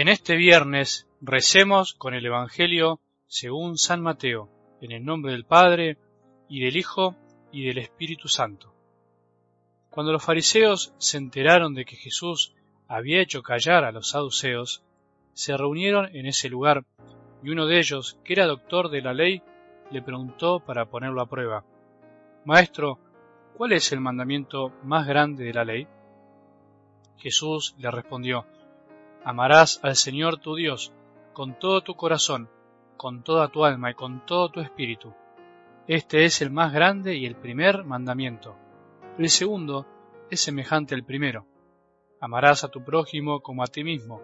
En este viernes recemos con el Evangelio según San Mateo, en el nombre del Padre, y del Hijo, y del Espíritu Santo. Cuando los fariseos se enteraron de que Jesús había hecho callar a los saduceos, se reunieron en ese lugar, y uno de ellos, que era doctor de la ley, le preguntó para ponerlo a prueba, Maestro, ¿cuál es el mandamiento más grande de la ley? Jesús le respondió, Amarás al Señor tu Dios con todo tu corazón, con toda tu alma y con todo tu espíritu. Este es el más grande y el primer mandamiento. El segundo es semejante al primero. Amarás a tu prójimo como a ti mismo.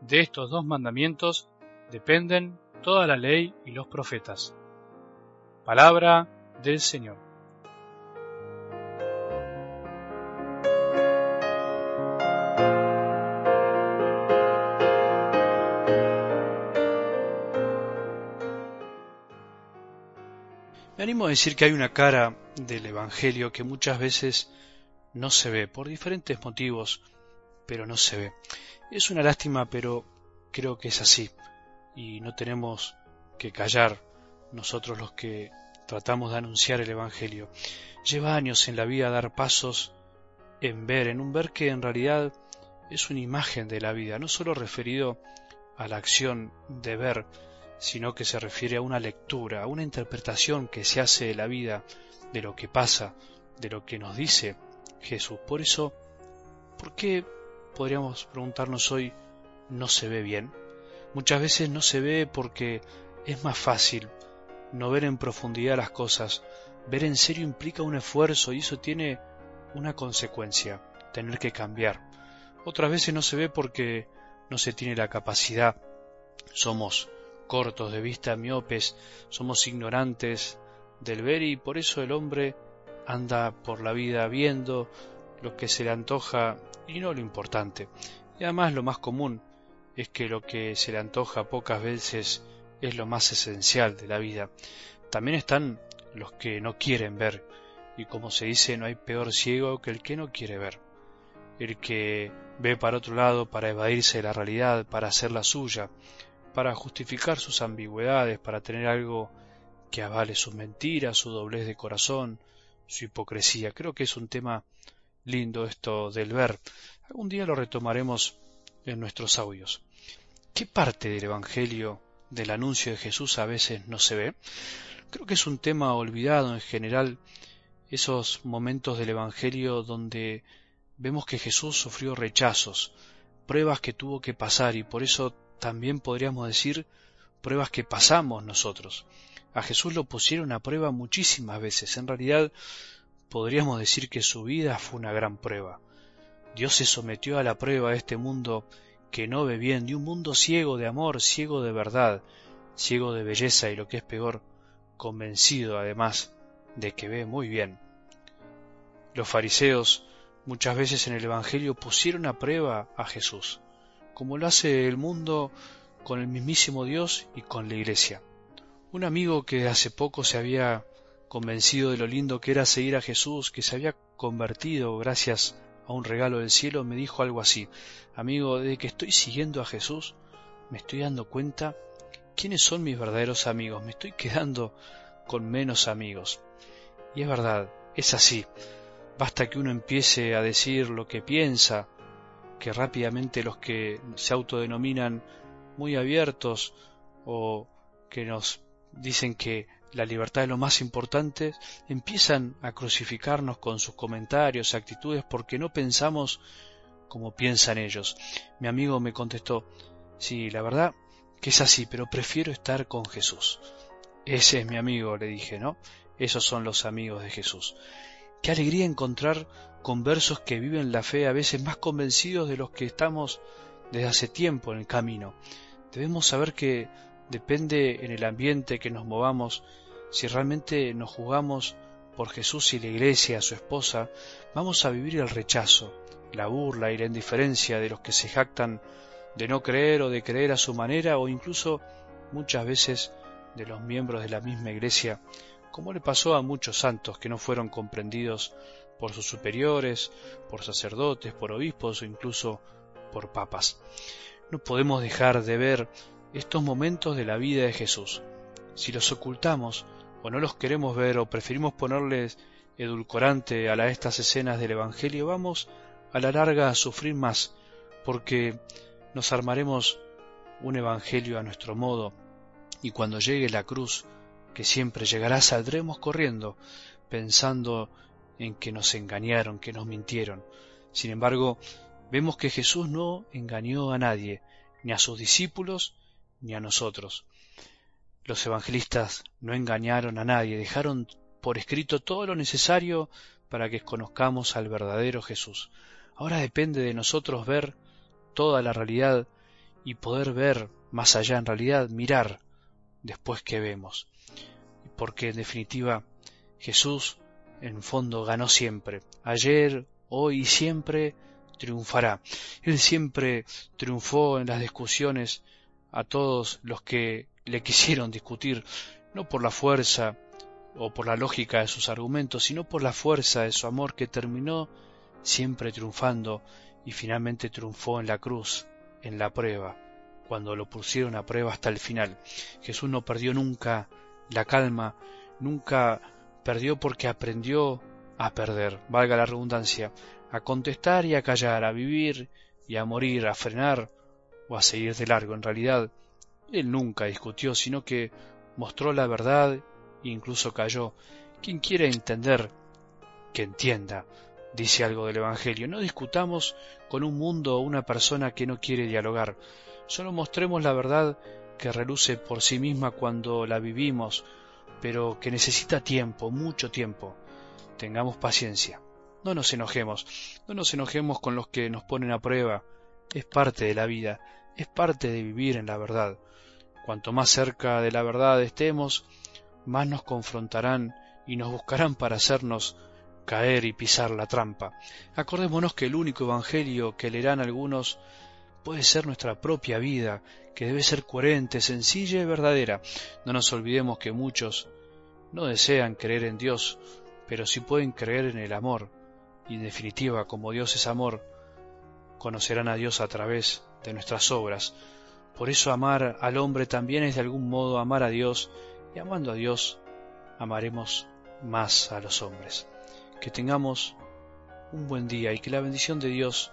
De estos dos mandamientos dependen toda la ley y los profetas. Palabra del Señor. Me animo a decir que hay una cara del Evangelio que muchas veces no se ve, por diferentes motivos, pero no se ve. Es una lástima, pero creo que es así, y no tenemos que callar nosotros los que tratamos de anunciar el Evangelio. Lleva años en la vida dar pasos en ver, en un ver que en realidad es una imagen de la vida, no solo referido a la acción de ver, sino que se refiere a una lectura, a una interpretación que se hace de la vida, de lo que pasa, de lo que nos dice Jesús. Por eso, ¿por qué podríamos preguntarnos hoy no se ve bien? Muchas veces no se ve porque es más fácil no ver en profundidad las cosas. Ver en serio implica un esfuerzo y eso tiene una consecuencia, tener que cambiar. Otras veces no se ve porque no se tiene la capacidad. Somos cortos de vista, miopes, somos ignorantes del ver y por eso el hombre anda por la vida viendo lo que se le antoja y no lo importante. Y además lo más común es que lo que se le antoja pocas veces es lo más esencial de la vida. También están los que no quieren ver, y como se dice, no hay peor ciego que el que no quiere ver, el que ve para otro lado para evadirse de la realidad, para hacer la suya, para justificar sus ambigüedades, para tener algo que avale sus mentiras, su doblez de corazón, su hipocresía. Creo que es un tema lindo esto del ver. Algún día lo retomaremos en nuestros audios. ¿Qué parte del Evangelio, del anuncio de Jesús a veces no se ve? Creo que es un tema olvidado en general, esos momentos del Evangelio donde vemos que Jesús sufrió rechazos, pruebas que tuvo que pasar y por eso también podríamos decir pruebas que pasamos nosotros. A Jesús lo pusieron a prueba muchísimas veces. En realidad podríamos decir que su vida fue una gran prueba. Dios se sometió a la prueba de este mundo que no ve bien, de un mundo ciego de amor, ciego de verdad, ciego de belleza y lo que es peor, convencido además de que ve muy bien. Los fariseos muchas veces en el Evangelio pusieron a prueba a Jesús como lo hace el mundo con el mismísimo Dios y con la Iglesia. Un amigo que hace poco se había convencido de lo lindo que era seguir a Jesús, que se había convertido gracias a un regalo del cielo, me dijo algo así, amigo, desde que estoy siguiendo a Jesús, me estoy dando cuenta quiénes son mis verdaderos amigos, me estoy quedando con menos amigos. Y es verdad, es así. Basta que uno empiece a decir lo que piensa, que rápidamente los que se autodenominan muy abiertos o que nos dicen que la libertad es lo más importante, empiezan a crucificarnos con sus comentarios, actitudes, porque no pensamos como piensan ellos. Mi amigo me contestó, sí, la verdad que es así, pero prefiero estar con Jesús. Ese es mi amigo, le dije, ¿no? Esos son los amigos de Jesús. Qué alegría encontrar conversos que viven la fe a veces más convencidos de los que estamos desde hace tiempo en el camino. Debemos saber que depende en el ambiente que nos movamos, si realmente nos jugamos por Jesús y la Iglesia, su esposa, vamos a vivir el rechazo, la burla y la indiferencia de los que se jactan de no creer o de creer a su manera o incluso muchas veces de los miembros de la misma Iglesia, como le pasó a muchos santos que no fueron comprendidos por sus superiores, por sacerdotes, por obispos o incluso por papas. No podemos dejar de ver estos momentos de la vida de Jesús. Si los ocultamos o no los queremos ver o preferimos ponerles edulcorante a estas escenas del Evangelio, vamos a la larga a sufrir más, porque nos armaremos un Evangelio a nuestro modo, y cuando llegue la cruz, que siempre llegará, saldremos corriendo, pensando en que nos engañaron, que nos mintieron. Sin embargo, vemos que Jesús no engañó a nadie, ni a sus discípulos, ni a nosotros. Los evangelistas no engañaron a nadie, dejaron por escrito todo lo necesario para que conozcamos al verdadero Jesús. Ahora depende de nosotros ver toda la realidad y poder ver más allá en realidad, mirar después que vemos. Porque en definitiva Jesús en fondo ganó siempre. Ayer, hoy y siempre triunfará. Él siempre triunfó en las discusiones a todos los que le quisieron discutir, no por la fuerza o por la lógica de sus argumentos, sino por la fuerza de su amor que terminó siempre triunfando y finalmente triunfó en la cruz, en la prueba, cuando lo pusieron a prueba hasta el final. Jesús no perdió nunca la calma, nunca perdió porque aprendió a perder, valga la redundancia, a contestar y a callar, a vivir y a morir, a frenar o a seguir de largo. En realidad, él nunca discutió, sino que mostró la verdad e incluso cayó. Quien quiere entender, que entienda, dice algo del Evangelio. No discutamos con un mundo o una persona que no quiere dialogar. Solo mostremos la verdad que reluce por sí misma cuando la vivimos, pero que necesita tiempo, mucho tiempo. Tengamos paciencia. No nos enojemos, no nos enojemos con los que nos ponen a prueba. Es parte de la vida, es parte de vivir en la verdad. Cuanto más cerca de la verdad estemos, más nos confrontarán y nos buscarán para hacernos caer y pisar la trampa. Acordémonos que el único evangelio que leerán algunos puede ser nuestra propia vida, que debe ser coherente, sencilla y verdadera. No nos olvidemos que muchos no desean creer en Dios, pero sí pueden creer en el amor, y en definitiva, como Dios es amor, conocerán a Dios a través de nuestras obras. Por eso amar al hombre también es de algún modo amar a Dios, y amando a Dios, amaremos más a los hombres. Que tengamos un buen día y que la bendición de Dios,